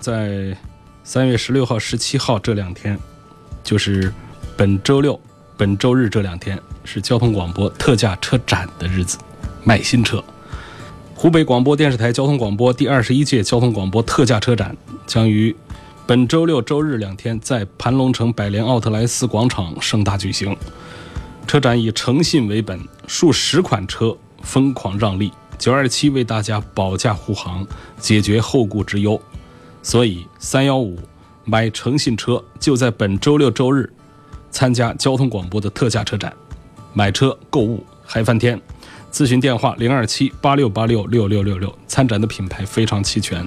在三月十六号、十七号这两天，就是本周六、本周日这两天是交通广播特价车展的日子，卖新车。湖北广播电视台交通广播第二十一届交通广播特价车展将于本周六、周日两天在盘龙城百联奥特莱斯广场盛大举行。车展以诚信为本，数十款车疯狂让利。九二七为大家保驾护航，解决后顾之忧，所以三幺五买诚信车就在本周六周日参加交通广播的特价车展，买车购物嗨翻天！咨询电话零二七八六八六六六六六。参展的品牌非常齐全，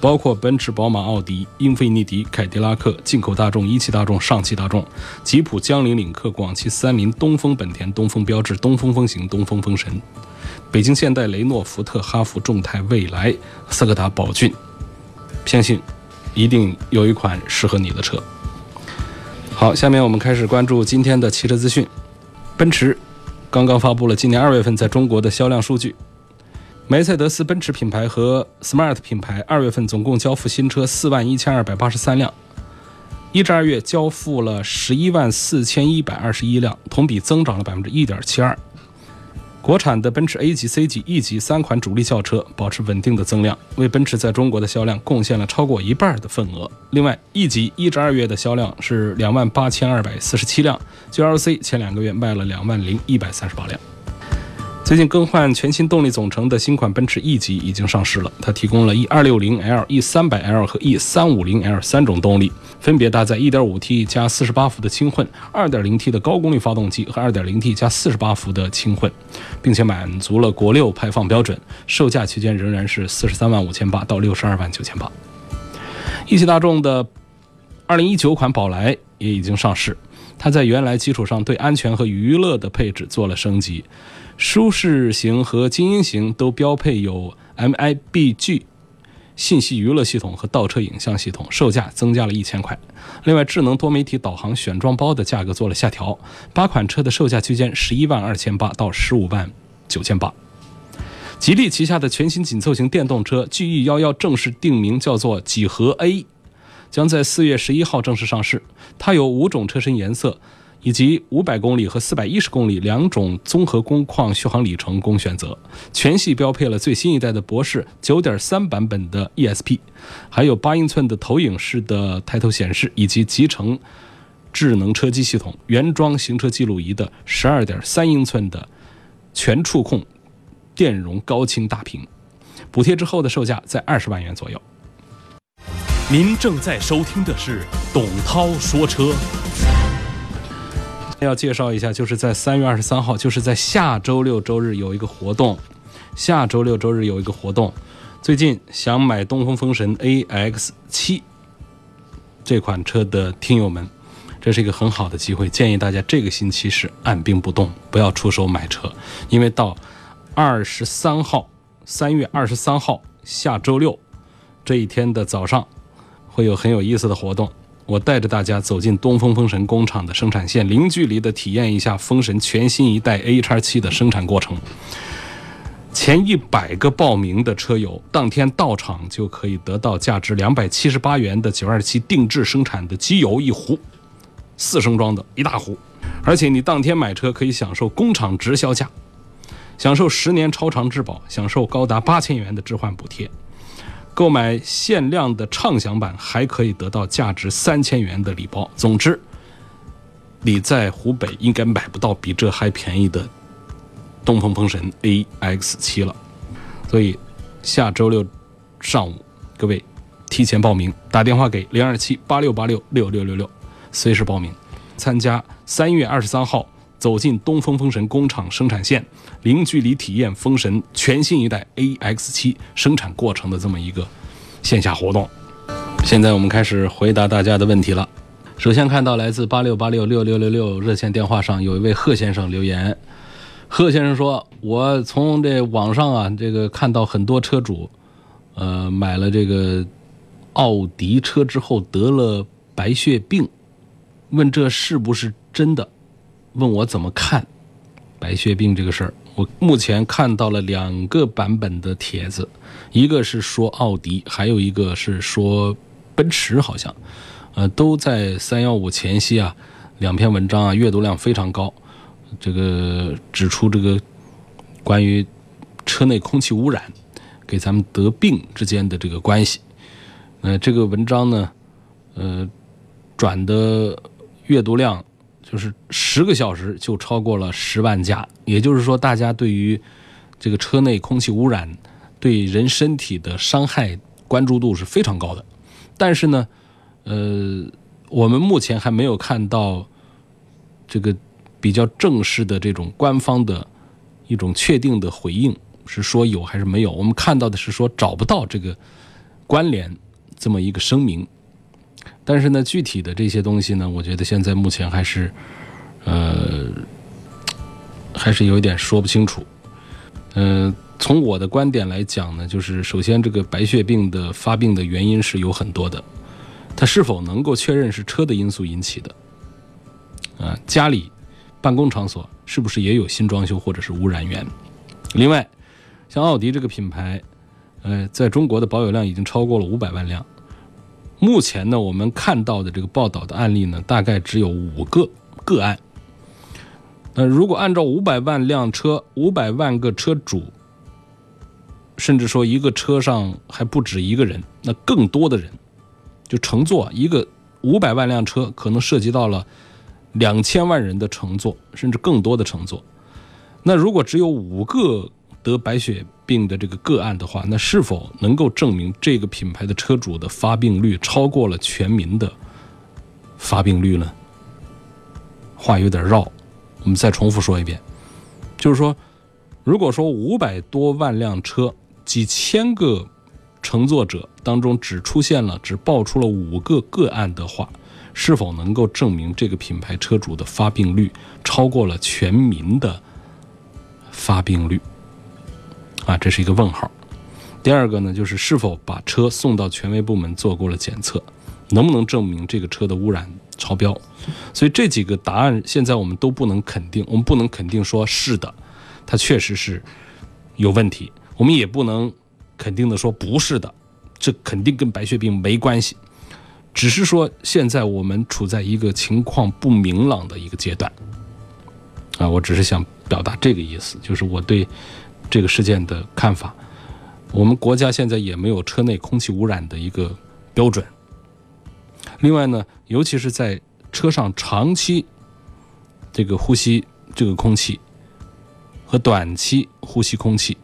包括奔驰、宝马、奥迪、英菲尼迪、凯迪拉克、进口大众、一汽大众、上汽大众、吉普、江铃、领克、广汽三菱、东风本田、东风标致、东风风行、东风风神。北京现代、雷诺、福特、哈弗、众泰、蔚来、斯柯达、宝骏，相信一定有一款适合你的车。好，下面我们开始关注今天的汽车资讯。奔驰刚刚发布了今年二月份在中国的销量数据，梅赛德斯奔驰品牌和 Smart 品牌二月份总共交付新车四万一千二百八十三辆，一至二月交付了十一万四千一百二十一辆，同比增长了百分之一点七二。国产的奔驰 A 级、C 级、E 级三款主力轿车保持稳定的增量，为奔驰在中国的销量贡献了超过一半的份额。另外，E 级一至二月的销量是两万八千二百四十七辆，GLC 前两个月卖了两万零一百三十八辆。最近更换全新动力总成的新款奔驰 E 级已经上市了，它提供了 E 二六零 L、E 三百 L 和 E 三五零 L 三种动力，分别搭载 1.5T 加48伏的轻混、2.0T 的高功率发动机和 2.0T 加48伏的轻混，并且满足了国六排放标准。售价区间仍然是43万五千八到62万九千八。一汽大众的2019款宝来也已经上市，它在原来基础上对安全和娱乐的配置做了升级。舒适型和精英型都标配有 MIBG 信息娱乐系统和倒车影像系统，售价增加了一千块。另外，智能多媒体导航选装包的价格做了下调，八款车的售价区间十一万二千八到十五万九千八。吉利旗下的全新紧凑型电动车 GE 幺幺正式定名叫做几何 A，将在四月十一号正式上市。它有五种车身颜色。以及五百公里和四百一十公里两种综合工况续航里程供选择，全系标配了最新一代的博士九点三版本的 ESP，还有八英寸的投影式的抬头显示，以及集成智能车机系统、原装行车记录仪的十二点三英寸的全触控电容高清大屏，补贴之后的售价在二十万元左右。您正在收听的是董涛说车。要介绍一下，就是在三月二十三号，就是在下周六周日有一个活动。下周六周日有一个活动，最近想买东风风神 AX 七这款车的听友们，这是一个很好的机会，建议大家这个星期是按兵不动，不要出手买车，因为到二十三号，三月二十三号下周六这一天的早上，会有很有意思的活动。我带着大家走进东风风神工厂的生产线，零距离的体验一下风神全新一代 A 叉七的生产过程。前一百个报名的车友，当天到场就可以得到价值两百七十八元的九二七定制生产的机油一壶，四升装的一大壶。而且你当天买车可以享受工厂直销价，享受十年超长质保，享受高达八千元的置换补贴。购买限量的畅享版，还可以得到价值三千元的礼包。总之，你在湖北应该买不到比这还便宜的东风风神 AX 七了。所以，下周六上午，各位提前报名，打电话给零二七八六八六六六六六，随时报名参加三月二十三号。走进东风风神工厂生产线，零距离体验风神全新一代 AX7 生产过程的这么一个线下活动。现在我们开始回答大家的问题了。首先看到来自八六八六六六六六热线电话上有一位贺先生留言，贺先生说：“我从这网上啊，这个看到很多车主，呃，买了这个奥迪车之后得了白血病，问这是不是真的？问我怎么看白血病这个事儿。我目前看到了两个版本的帖子，一个是说奥迪，还有一个是说。”奔驰好像，呃，都在三幺五前夕啊，两篇文章啊，阅读量非常高。这个指出这个关于车内空气污染给咱们得病之间的这个关系。呃，这个文章呢，呃，转的阅读量就是十个小时就超过了十万加，也就是说，大家对于这个车内空气污染对人身体的伤害关注度是非常高的。但是呢，呃，我们目前还没有看到这个比较正式的这种官方的一种确定的回应，是说有还是没有？我们看到的是说找不到这个关联这么一个声明。但是呢，具体的这些东西呢，我觉得现在目前还是呃还是有一点说不清楚。嗯。从我的观点来讲呢，就是首先这个白血病的发病的原因是有很多的，它是否能够确认是车的因素引起的？啊，家里、办公场所是不是也有新装修或者是污染源？另外，像奥迪这个品牌，呃，在中国的保有量已经超过了五百万辆，目前呢，我们看到的这个报道的案例呢，大概只有五个个案。那如果按照五百万辆车、五百万个车主，甚至说一个车上还不止一个人，那更多的人就乘坐一个五百万辆车，可能涉及到了两千万人的乘坐，甚至更多的乘坐。那如果只有五个得白血病的这个个案的话，那是否能够证明这个品牌的车主的发病率超过了全民的发病率呢？话有点绕，我们再重复说一遍，就是说，如果说五百多万辆车，几千个乘坐者当中只出现了、只爆出了五个个案的话，是否能够证明这个品牌车主的发病率超过了全民的发病率？啊，这是一个问号。第二个呢，就是是否把车送到权威部门做过了检测，能不能证明这个车的污染超标？所以这几个答案现在我们都不能肯定，我们不能肯定说是的，它确实是有问题。我们也不能肯定的说不是的，这肯定跟白血病没关系，只是说现在我们处在一个情况不明朗的一个阶段，啊，我只是想表达这个意思，就是我对这个事件的看法。我们国家现在也没有车内空气污染的一个标准。另外呢，尤其是在车上长期这个呼吸这个空气和短期呼吸空气。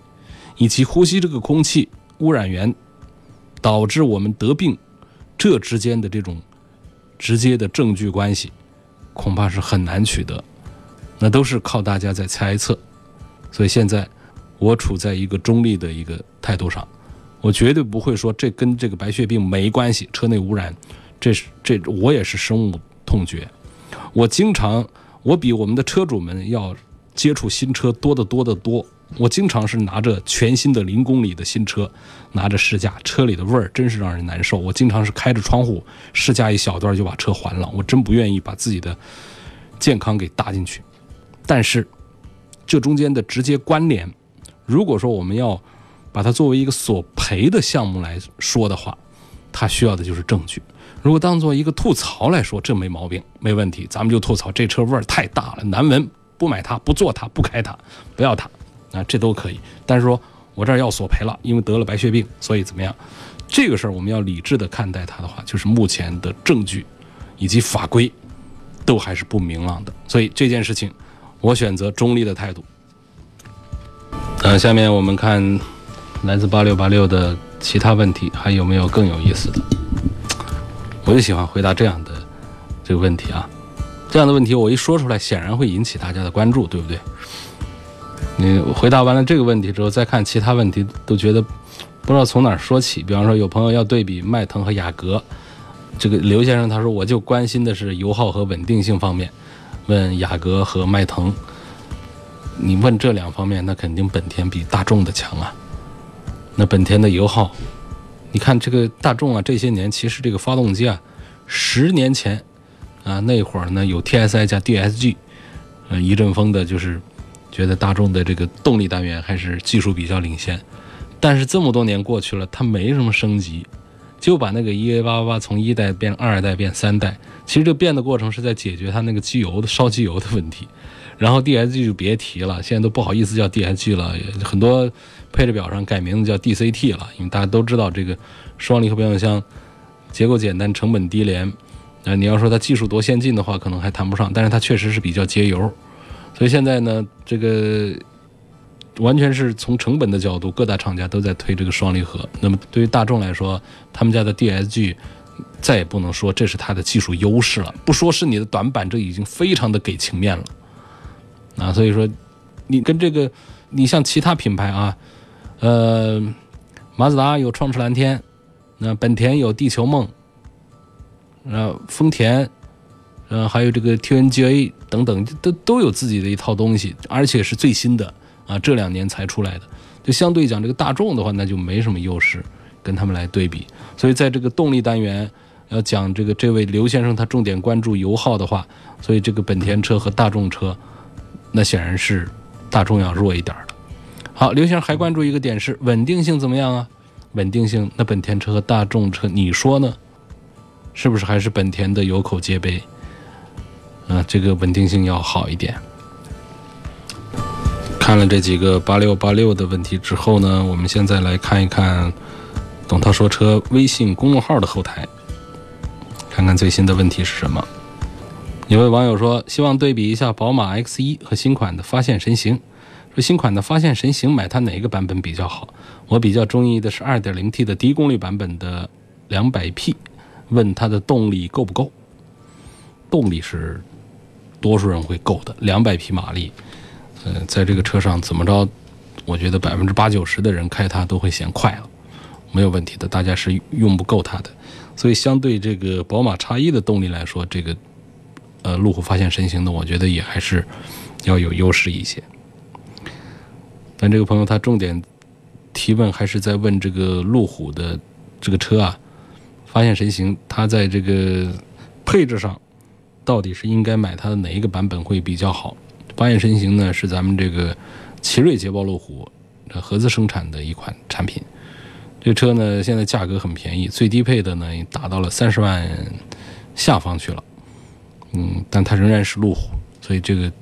以及呼吸这个空气污染源导致我们得病，这之间的这种直接的证据关系，恐怕是很难取得。那都是靠大家在猜测。所以现在我处在一个中立的一个态度上，我绝对不会说这跟这个白血病没关系。车内污染，这是这我也是深恶痛绝。我经常我比我们的车主们要接触新车多得多得多。我经常是拿着全新的零公里的新车，拿着试驾，车里的味儿真是让人难受。我经常是开着窗户试驾一小段就把车还了，我真不愿意把自己的健康给搭进去。但是这中间的直接关联，如果说我们要把它作为一个索赔的项目来说的话，它需要的就是证据。如果当做一个吐槽来说，这没毛病，没问题，咱们就吐槽这车味儿太大了，难闻，不买它，不坐它，不开它，不要它。啊，这都可以，但是说我这儿要索赔了，因为得了白血病，所以怎么样？这个事儿我们要理智的看待它的话，就是目前的证据以及法规都还是不明朗的，所以这件事情我选择中立的态度。呃，下面我们看来自八六八六的其他问题，还有没有更有意思的？我就喜欢回答这样的这个问题啊，这样的问题我一说出来，显然会引起大家的关注，对不对？你回答完了这个问题之后，再看其他问题，都觉得不知道从哪儿说起。比方说，有朋友要对比迈腾和雅阁，这个刘先生他说，我就关心的是油耗和稳定性方面，问雅阁和迈腾。你问这两方面，那肯定本田比大众的强啊。那本田的油耗，你看这个大众啊，这些年其实这个发动机啊，十年前啊那会儿呢有 TSI 加 DSG，嗯，一阵风的就是觉得大众的这个动力单元还是技术比较领先。但是这么多年过去了，它没什么升级，就把那个 EA888 从一代变二代变三代，其实这变的过程是在解决它那个机油的烧机油的问题。然后 DSG 就别提了，现在都不好意思叫 DSG 了，很多配置表上改名字叫 DCT 了，因为大家都知道这个双离合变速箱结构简单、成本低廉。那你要说它技术多先进的话，可能还谈不上，但是它确实是比较节油。所以现在呢，这个完全是从成本的角度，各大厂家都在推这个双离合。那么对于大众来说，他们家的 DSG 再也不能说这是它的技术优势了，不说是你的短板，这已经非常的给情面了。啊，所以说，你跟这个，你像其他品牌啊，呃，马自达有创驰蓝天，那本田有地球梦，呃，丰田，呃，还有这个 TNGA 等等，都都有自己的一套东西，而且是最新的啊，这两年才出来的。就相对讲，这个大众的话，那就没什么优势，跟他们来对比。所以在这个动力单元，要讲这个这位刘先生他重点关注油耗的话，所以这个本田车和大众车。那显然是大众要弱一点的。好，刘先生还关注一个点是稳定性怎么样啊？稳定性，那本田车和大众车，你说呢？是不是还是本田的有口皆碑？啊，这个稳定性要好一点。看了这几个八六八六的问题之后呢，我们现在来看一看董涛说车微信公众号的后台，看看最新的问题是什么。有位网友说，希望对比一下宝马 X1 和新款的发现神行。说新款的发现神行买它哪个版本比较好？我比较中意的是 2.0T 的低功率版本的 200P。问它的动力够不够？动力是多数人会够的，200匹马力。呃，在这个车上怎么着？我觉得百分之八九十的人开它都会嫌快了，没有问题的。大家是用不够它的，所以相对这个宝马 X1 的动力来说，这个。呃，路虎发现神行的，我觉得也还是要有优势一些。但这个朋友他重点提问还是在问这个路虎的这个车啊，发现神行，它在这个配置上到底是应该买它的哪一个版本会比较好？发现神行呢是咱们这个奇瑞捷豹路虎合资生产的一款产品。这车呢现在价格很便宜，最低配的呢也达到了三十万下方去了。嗯，但它仍然是路虎，所以这个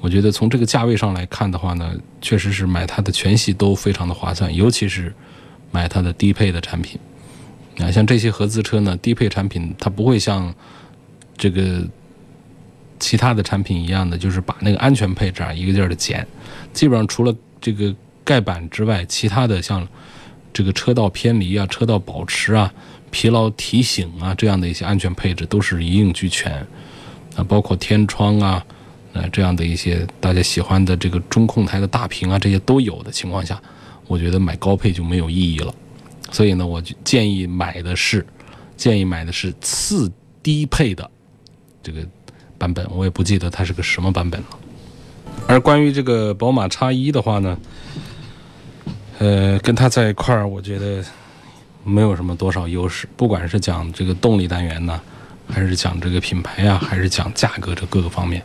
我觉得从这个价位上来看的话呢，确实是买它的全系都非常的划算，尤其是买它的低配的产品。啊，像这些合资车呢，低配产品它不会像这个其他的产品一样的，就是把那个安全配置啊一个劲儿的减，基本上除了这个盖板之外，其他的像这个车道偏离啊、车道保持啊、疲劳提醒啊这样的一些安全配置都是一应俱全。啊，包括天窗啊，呃，这样的一些大家喜欢的这个中控台的大屏啊，这些都有的情况下，我觉得买高配就没有意义了。所以呢，我就建议买的是，建议买的是次低配的这个版本。我也不记得它是个什么版本了。而关于这个宝马叉一的话呢，呃，跟它在一块儿，我觉得没有什么多少优势，不管是讲这个动力单元呢。还是讲这个品牌呀，还是讲价格这各个方面，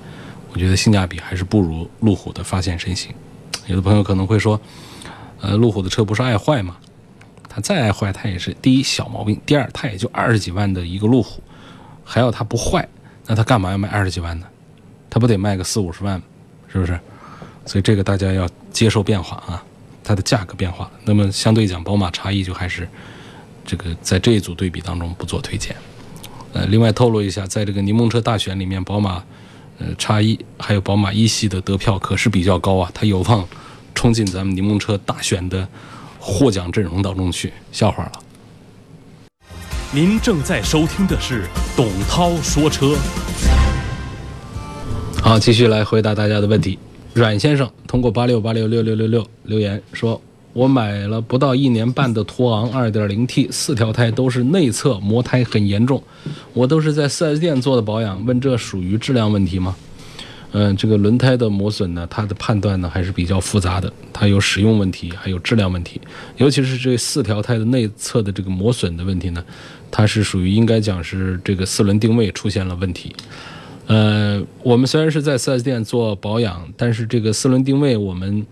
我觉得性价比还是不如路虎的发现神行。有的朋友可能会说，呃，路虎的车不是爱坏吗？它再爱坏，它也是第一小毛病，第二它也就二十几万的一个路虎，还要它不坏，那它干嘛要卖二十几万呢？它不得卖个四五十万，是不是？所以这个大家要接受变化啊，它的价格变化。那么相对讲，宝马差异就还是这个在这一组对比当中不做推荐。呃，另外透露一下，在这个柠檬车大选里面，宝马，呃，叉一还有宝马一系的得票可是比较高啊，它有望冲进咱们柠檬车大选的获奖阵容当中去，笑话了。您正在收听的是董涛说车。好，继续来回答大家的问题。阮先生通过八六八六六六六六留言说：“我买了不到一年半的途昂 2.0T，四条胎都是内侧磨胎很严重，我都是在 4S 店做的保养，问这属于质量问题吗？嗯，这个轮胎的磨损呢，它的判断呢还是比较复杂的，它有使用问题，还有质量问题，尤其是这四条胎的内侧的这个磨损的问题呢，它是属于应该讲是这个四轮定位出现了问题。呃，我们虽然是在 4S 店做保养，但是这个四轮定位我们。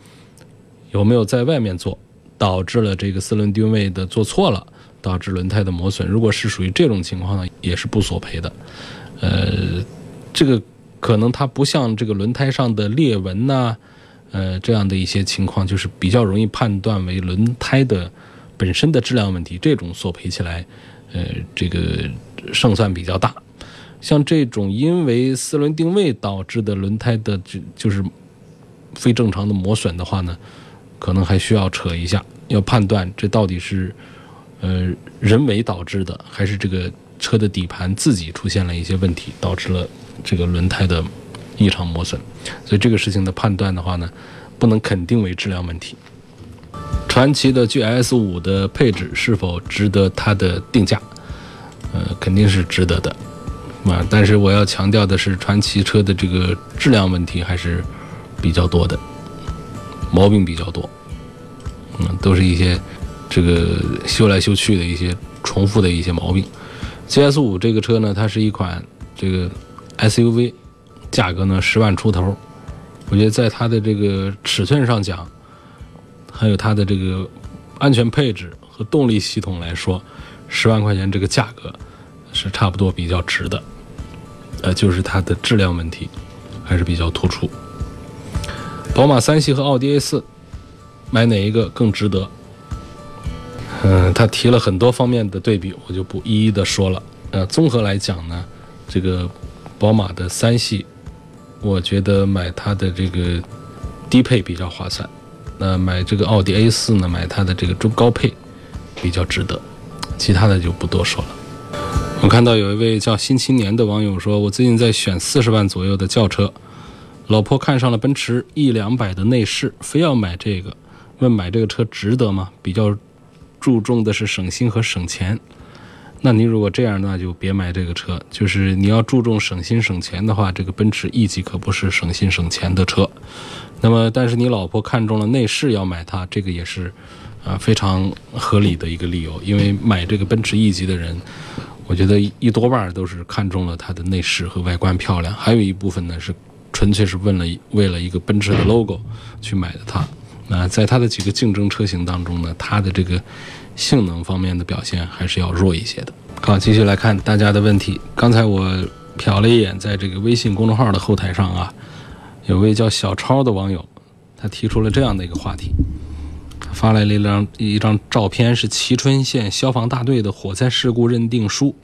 有没有在外面做，导致了这个四轮定位的做错了，导致轮胎的磨损？如果是属于这种情况呢，也是不索赔的。呃，这个可能它不像这个轮胎上的裂纹呐，呃，这样的一些情况，就是比较容易判断为轮胎的本身的质量问题，这种索赔起来，呃，这个胜算比较大。像这种因为四轮定位导致的轮胎的就就是非正常的磨损的话呢？可能还需要扯一下，要判断这到底是，呃，人为导致的，还是这个车的底盘自己出现了一些问题，导致了这个轮胎的异常磨损。所以这个事情的判断的话呢，不能肯定为质量问题。传祺的 GS 五的配置是否值得它的定价？呃，肯定是值得的，啊，但是我要强调的是，传祺车的这个质量问题还是比较多的。毛病比较多，嗯，都是一些这个修来修去的一些重复的一些毛病。GS 五这个车呢，它是一款这个 SUV，价格呢十万出头。我觉得在它的这个尺寸上讲，还有它的这个安全配置和动力系统来说，十万块钱这个价格是差不多比较值的。呃，就是它的质量问题还是比较突出。宝马三系和奥迪 A 四，买哪一个更值得？嗯，他提了很多方面的对比，我就不一一的说了。呃，综合来讲呢，这个宝马的三系，我觉得买它的这个低配比较划算。那买这个奥迪 A 四呢，买它的这个中高配比较值得。其他的就不多说了。我看到有一位叫新青年的网友说，我最近在选四十万左右的轿车。老婆看上了奔驰 E 两百的内饰，非要买这个，问买这个车值得吗？比较注重的是省心和省钱。那你如果这样，那就别买这个车。就是你要注重省心省钱的话，这个奔驰 E 级可不是省心省钱的车。那么，但是你老婆看中了内饰要买它，这个也是啊非常合理的一个理由。因为买这个奔驰 E 级的人，我觉得一多半都是看中了它的内饰和外观漂亮，还有一部分呢是。纯粹是为了为了一个奔驰的 logo 去买的它，那在它的几个竞争车型当中呢，它的这个性能方面的表现还是要弱一些的。好，继续来看大家的问题。刚才我瞟了一眼，在这个微信公众号的后台上啊，有位叫小超的网友，他提出了这样的一个话题，发来了一张一张照片，是蕲春县消防大队的火灾事故认定书。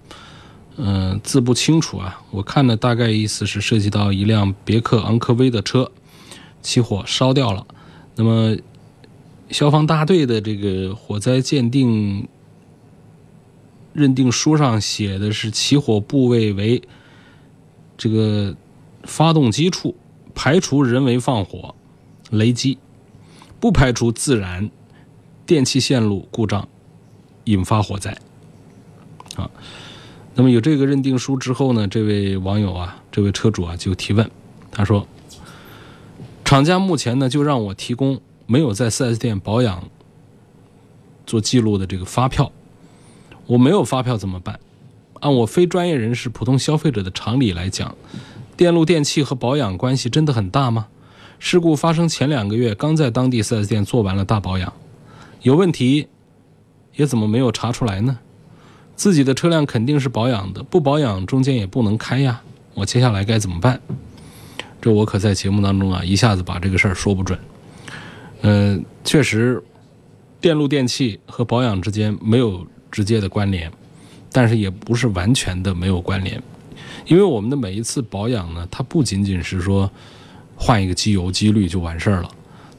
嗯，字不清楚啊。我看的大概意思是涉及到一辆别克昂科威的车起火烧掉了。那么，消防大队的这个火灾鉴定认定书上写的是起火部位为这个发动机处，排除人为放火、雷击，不排除自燃、电气线路故障引发火灾。啊。那么有这个认定书之后呢，这位网友啊，这位车主啊就提问，他说：“厂家目前呢就让我提供没有在 4S 店保养做记录的这个发票，我没有发票怎么办？按我非专业人士、普通消费者的常理来讲，电路电器和保养关系真的很大吗？事故发生前两个月刚在当地 4S 店做完了大保养，有问题也怎么没有查出来呢？”自己的车辆肯定是保养的，不保养中间也不能开呀。我接下来该怎么办？这我可在节目当中啊，一下子把这个事儿说不准。嗯，确实，电路电器和保养之间没有直接的关联，但是也不是完全的没有关联。因为我们的每一次保养呢，它不仅仅是说换一个机油、机滤就完事儿了，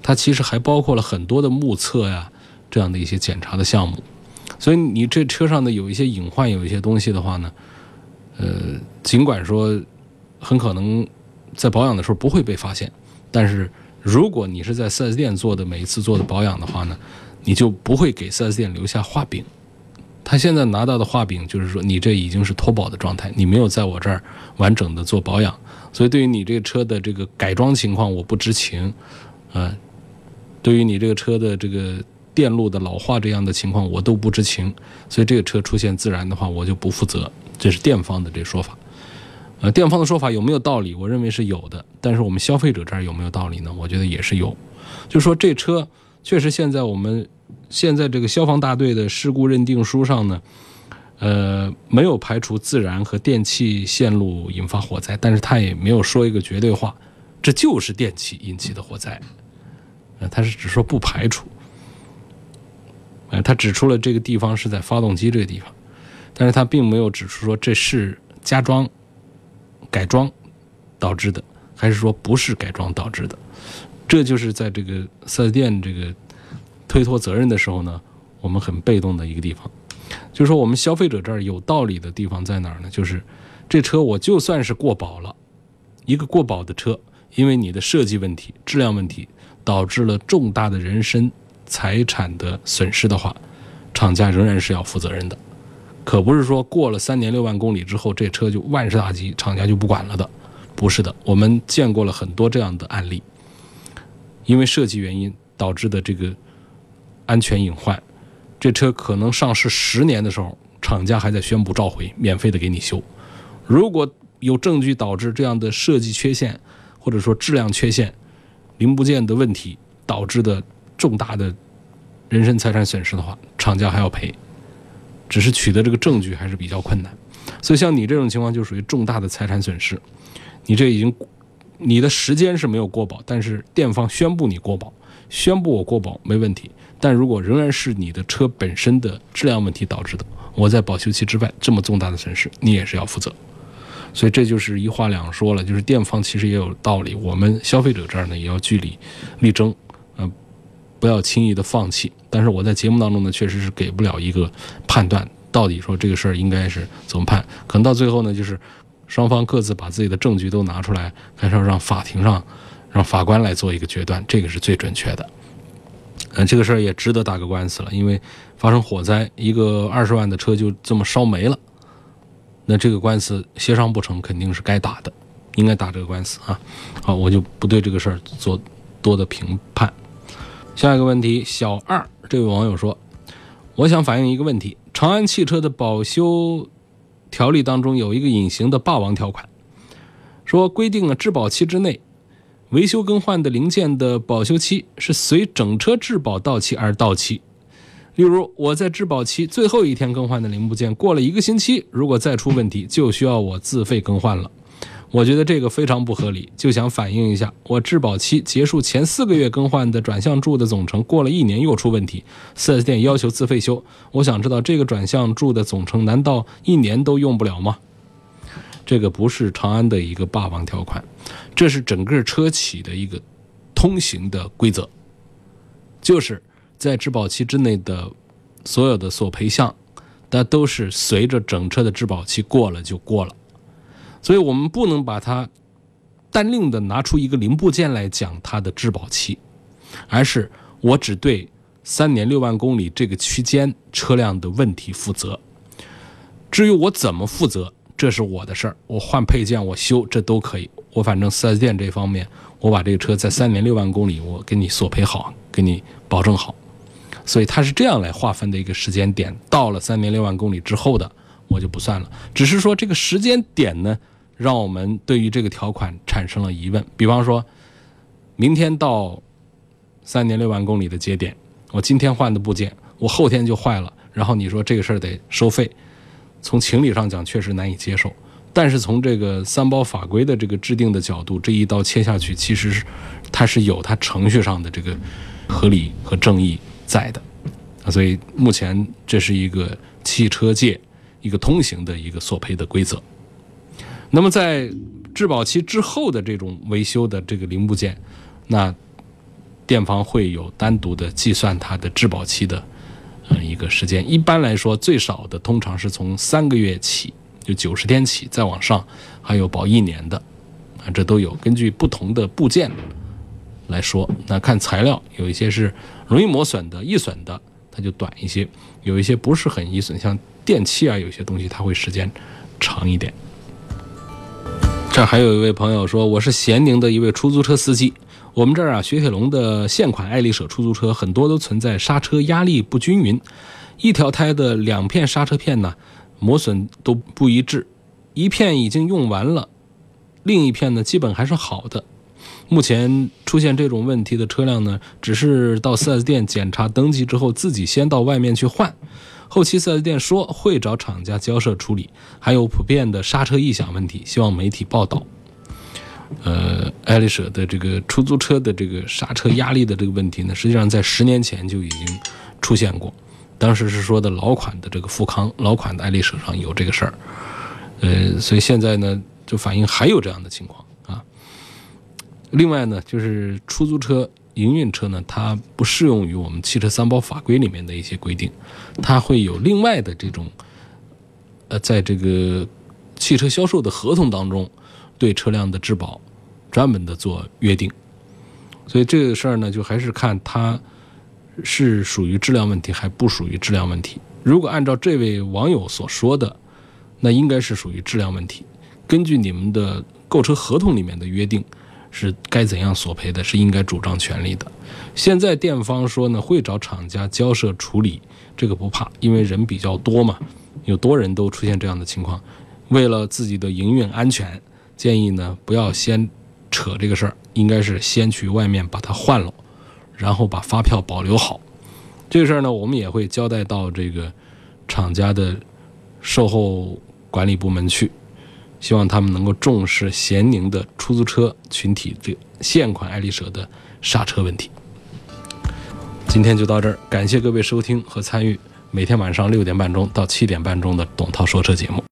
它其实还包括了很多的目测呀这样的一些检查的项目。所以你这车上的有一些隐患，有一些东西的话呢，呃，尽管说很可能在保养的时候不会被发现，但是如果你是在 4S 店做的每一次做的保养的话呢，你就不会给 4S 店留下画饼。他现在拿到的画饼就是说，你这已经是脱保的状态，你没有在我这儿完整的做保养，所以对于你这个车的这个改装情况我不知情，啊，对于你这个车的这个电路的老化这样的情况我都不知情，所以这个车出现自燃的话我就不负责，这是店方的这说法。呃，店方的说法有没有道理？我认为是有的，但是我们消费者这儿有没有道理呢？我觉得也是有，就是说这车确实现在我们。现在这个消防大队的事故认定书上呢，呃，没有排除自燃和电气线路引发火灾，但是他也没有说一个绝对话，这就是电气引起的火灾，呃，他是只说不排除，呃，他指出了这个地方是在发动机这个地方，但是他并没有指出说这是加装、改装导致的，还是说不是改装导致的，这就是在这个四 S 店这个。推脱责任的时候呢，我们很被动的一个地方，就是说我们消费者这儿有道理的地方在哪儿呢？就是这车我就算是过保了，一个过保的车，因为你的设计问题、质量问题导致了重大的人身财产的损失的话，厂家仍然是要负责任的，可不是说过了三年六万公里之后这车就万事大吉，厂家就不管了的，不是的。我们见过了很多这样的案例，因为设计原因导致的这个。安全隐患，这车可能上市十年的时候，厂家还在宣布召回，免费的给你修。如果有证据导致这样的设计缺陷，或者说质量缺陷、零部件的问题导致的重大的人身财产损失的话，厂家还要赔。只是取得这个证据还是比较困难。所以像你这种情况就属于重大的财产损失，你这已经你的时间是没有过保，但是店方宣布你过保，宣布我过保没问题。但如果仍然是你的车本身的质量问题导致的，我在保修期之外这么重大的损失，你也是要负责。所以这就是一话两说了，就是店方其实也有道理，我们消费者这儿呢也要据理力争，不要轻易的放弃。但是我在节目当中呢，确实是给不了一个判断，到底说这个事儿应该是怎么判？可能到最后呢，就是双方各自把自己的证据都拿出来，还是要让法庭上让法官来做一个决断，这个是最准确的。嗯，这个事儿也值得打个官司了，因为发生火灾，一个二十万的车就这么烧没了，那这个官司协商不成，肯定是该打的，应该打这个官司啊。好，我就不对这个事儿做多的评判。下一个问题，小二这位网友说，我想反映一个问题：长安汽车的保修条例当中有一个隐形的霸王条款，说规定了质保期之内。维修更换的零件的保修期是随整车质保到期而到期。例如，我在质保期最后一天更换的零部件，过了一个星期，如果再出问题，就需要我自费更换了。我觉得这个非常不合理，就想反映一下：我质保期结束前四个月更换的转向柱的总成，过了一年又出问题，4S 店要求自费修。我想知道这个转向柱的总成难道一年都用不了吗？这个不是长安的一个霸王条款。这是整个车企的一个通行的规则，就是在质保期之内的所有的索赔项，那都是随着整车的质保期过了就过了，所以我们不能把它单另的拿出一个零部件来讲它的质保期，而是我只对三年六万公里这个区间车辆的问题负责，至于我怎么负责。这是我的事儿，我换配件，我修，这都可以。我反正四 S 店这方面，我把这个车在三年六万公里，我给你索赔好，给你保证好。所以它是这样来划分的一个时间点，到了三年六万公里之后的，我就不算了。只是说这个时间点呢，让我们对于这个条款产生了疑问。比方说，明天到三年六万公里的节点，我今天换的部件，我后天就坏了，然后你说这个事儿得收费。从情理上讲，确实难以接受，但是从这个三包法规的这个制定的角度，这一刀切下去，其实是它是有它程序上的这个合理和正义在的，所以目前这是一个汽车界一个通行的一个索赔的规则。那么在质保期之后的这种维修的这个零部件，那店方会有单独的计算它的质保期的。嗯，一个时间一般来说最少的通常是从三个月起，就九十天起再往上，还有保一年的，啊，这都有。根据不同的部件来说。那看材料，有一些是容易磨损的、易损的，它就短一些；有一些不是很易损，像电器啊，有些东西它会时间长一点。这还有一位朋友说，我是咸宁的一位出租车司机。我们这儿啊，雪铁龙的现款爱丽舍出租车很多都存在刹车压力不均匀，一条胎的两片刹车片呢磨损都不一致，一片已经用完了，另一片呢基本还是好的。目前出现这种问题的车辆呢，只是到 4S 店检查登记之后，自己先到外面去换。后期 4S 店说会找厂家交涉处理，还有普遍的刹车异响问题，希望媒体报道。呃，爱丽舍的这个出租车的这个刹车压力的这个问题呢，实际上在十年前就已经出现过，当时是说的老款的这个富康、老款的爱丽舍上有这个事儿。呃，所以现在呢，就反映还有这样的情况。另外呢，就是出租车。营运车呢，它不适用于我们汽车三包法规里面的一些规定，它会有另外的这种，呃，在这个汽车销售的合同当中，对车辆的质保专门的做约定。所以这个事儿呢，就还是看它是属于质量问题，还不属于质量问题。如果按照这位网友所说的，那应该是属于质量问题。根据你们的购车合同里面的约定。是该怎样索赔的，是应该主张权利的。现在店方说呢，会找厂家交涉处理，这个不怕，因为人比较多嘛，有多人都出现这样的情况。为了自己的营运安全，建议呢不要先扯这个事儿，应该是先去外面把它换了，然后把发票保留好。这个事儿呢，我们也会交代到这个厂家的售后管理部门去。希望他们能够重视咸宁的出租车群体这现款爱丽舍的刹车问题。今天就到这儿，感谢各位收听和参与每天晚上六点半钟到七点半钟的董涛说车节目。